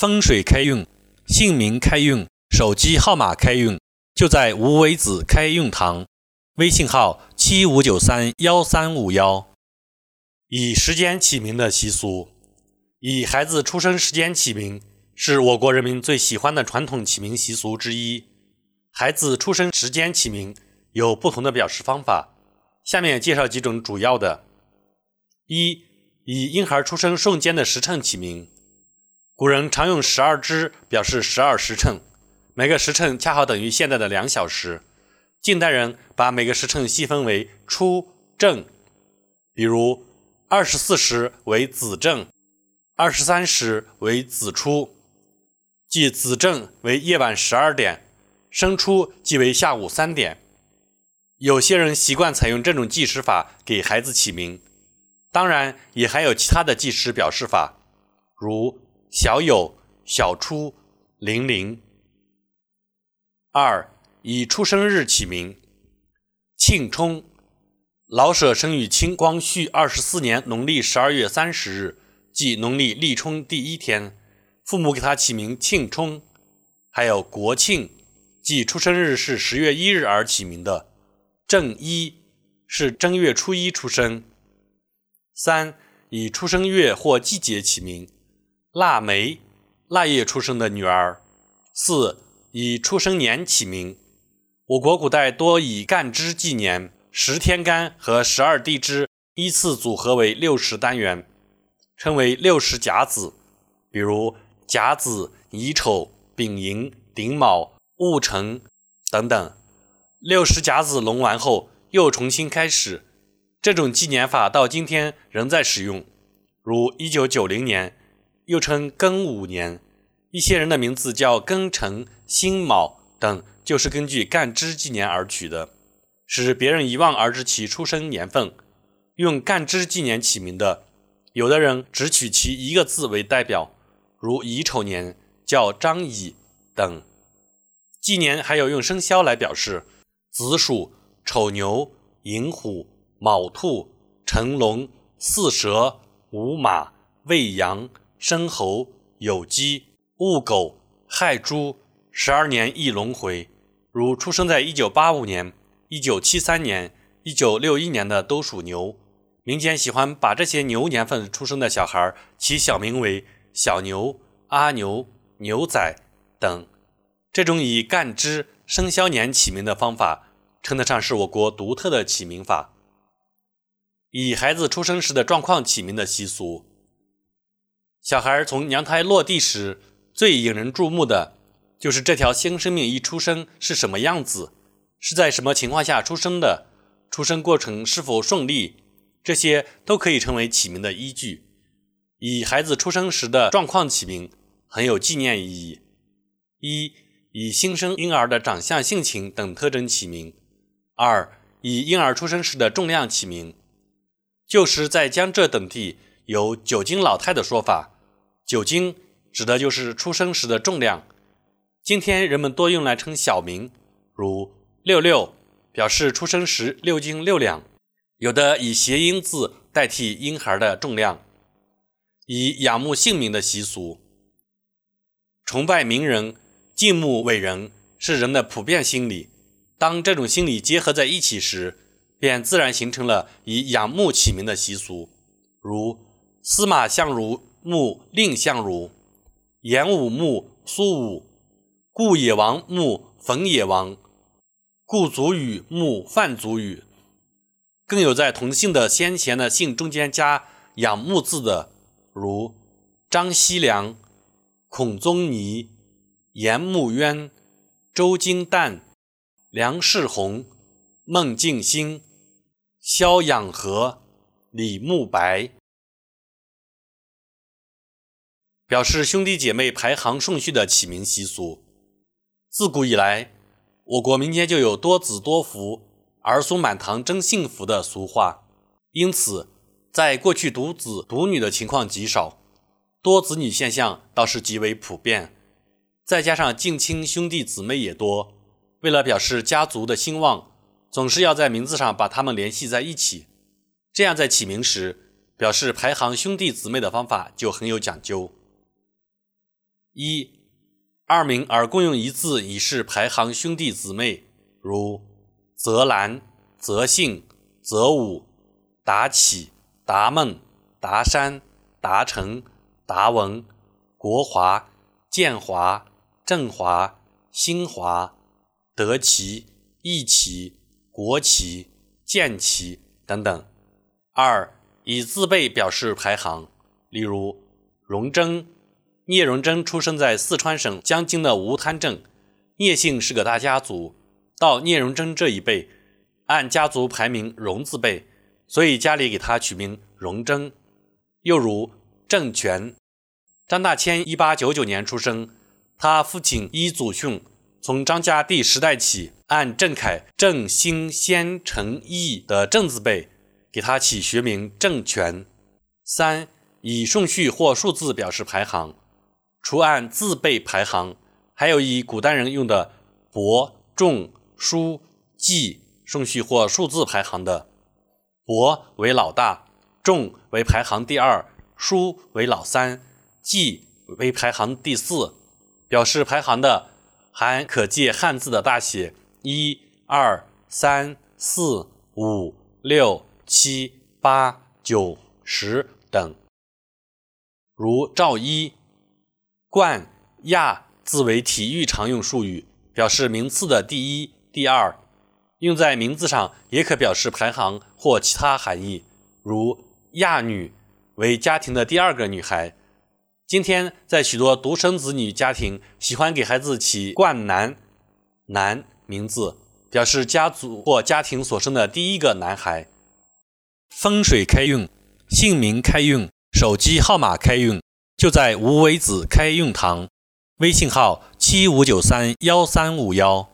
风水开运、姓名开运、手机号码开运，就在无为子开运堂。微信号：七五九三幺三五幺。以时间起名的习俗，以孩子出生时间起名，是我国人民最喜欢的传统起名习俗之一。孩子出生时间起名有不同的表示方法，下面介绍几种主要的：一、以婴孩出生瞬间的时辰起名。古人常用十二支表示十二时辰，每个时辰恰好等于现在的两小时。近代人把每个时辰细分为初、正，比如二十四时为子正，二十三时为子初，即子正为夜晚十二点，申初即为下午三点。有些人习惯采用这种计时法给孩子起名，当然也还有其他的计时表示法，如。小有、小初、零零。二、以出生日起名。庆冲，老舍生于清光绪二十四年农历十二月三十日，即农历立春第一天，父母给他起名庆冲。还有国庆，即出生日是十月一日而起名的。正一，是正月初一出生。三、以出生月或季节起名。腊梅，腊月出生的女儿。四以出生年起名。我国古代多以干支纪年，十天干和十二地支依次组合为六十单元，称为六十甲子。比如甲子、乙丑、丙寅、丁卯、戊辰等等。六十甲子龙完后，又重新开始。这种纪年法到今天仍在使用。如一九九零年。又称庚午年，一些人的名字叫庚辰、辛卯等，就是根据干支纪年而取的，使别人一望而知其出生年份。用干支纪年起名的，有的人只取其一个字为代表，如乙丑年叫张乙等。纪年还有用生肖来表示，子鼠、丑牛、寅虎、卯兔、辰龙、巳蛇、午马、未羊。申猴、酉鸡、戊狗、亥猪，十二年一轮回。如出生在一九八五年、一九七三年、一九六一年的都属牛。民间喜欢把这些牛年份出生的小孩起小名为小牛、阿牛、牛仔等。这种以干支、生肖年起名的方法，称得上是我国独特的起名法。以孩子出生时的状况起名的习俗。小孩从娘胎落地时，最引人注目的就是这条新生命一出生是什么样子，是在什么情况下出生的，出生过程是否顺利，这些都可以成为起名的依据。以孩子出生时的状况起名，很有纪念意义。一、以新生婴儿的长相、性情等特征起名；二、以婴儿出生时的重量起名。旧时在江浙等地。有九斤老太的说法，九斤指的就是出生时的重量。今天人们多用来称小名，如六六，表示出生时六斤六两。有的以谐音字代替婴孩的重量。以仰慕姓名的习俗，崇拜名人、敬慕伟人是人的普遍心理。当这种心理结合在一起时，便自然形成了以仰慕起名的习俗，如。司马相如墓蔺相如，颜武墓苏武，顾野王墓冯野王，顾祖禹墓范祖禹。更有在同姓的先前的姓中间加仰慕字的，如张希良、孔宗尼、颜穆渊、周金旦、梁世宏、孟敬兴、萧养和、李慕白。表示兄弟姐妹排行顺序的起名习俗，自古以来，我国民间就有多子多福、儿孙满堂真幸福的俗话。因此，在过去独子独女的情况极少，多子女现象倒是极为普遍。再加上近亲兄弟姊妹也多，为了表示家族的兴旺，总是要在名字上把他们联系在一起。这样在起名时，表示排行兄弟姊妹的方法就很有讲究。一、二名而共用一字，以示排行兄弟姊妹，如泽兰、泽信、泽武、达启、达梦、达山、达成、达文、国华、建华、振华、新华、德齐、义齐、国齐、建齐等等。二、以字辈表示排行，例如荣臻。聂荣臻出生在四川省江津的吴滩镇，聂姓是个大家族。到聂荣臻这一辈，按家族排名荣字辈，所以家里给他取名荣臻。又如郑权，张大千一八九九年出生，他父亲依祖训，从张家第十代起，按郑恺、郑兴、先、陈、义的郑字辈，给他起学名郑权。三以顺序或数字表示排行。除按字辈排行，还有以古代人用的伯、仲、叔、季顺序或数字排行的。伯为老大，仲为排行第二，叔为老三，季为排行第四。表示排行的还可借汉字的大写一、二、三、四、五、六、七、八、九、十等。如赵一。冠、亚字为体育常用术语，表示名次的第一、第二，用在名字上也可表示排行或其他含义。如亚女为家庭的第二个女孩。今天在许多独生子女家庭，喜欢给孩子起冠男、男名字，表示家族或家庭所生的第一个男孩。风水开运，姓名开运，手机号码开运。就在无为子开运堂，微信号七五九三幺三五幺。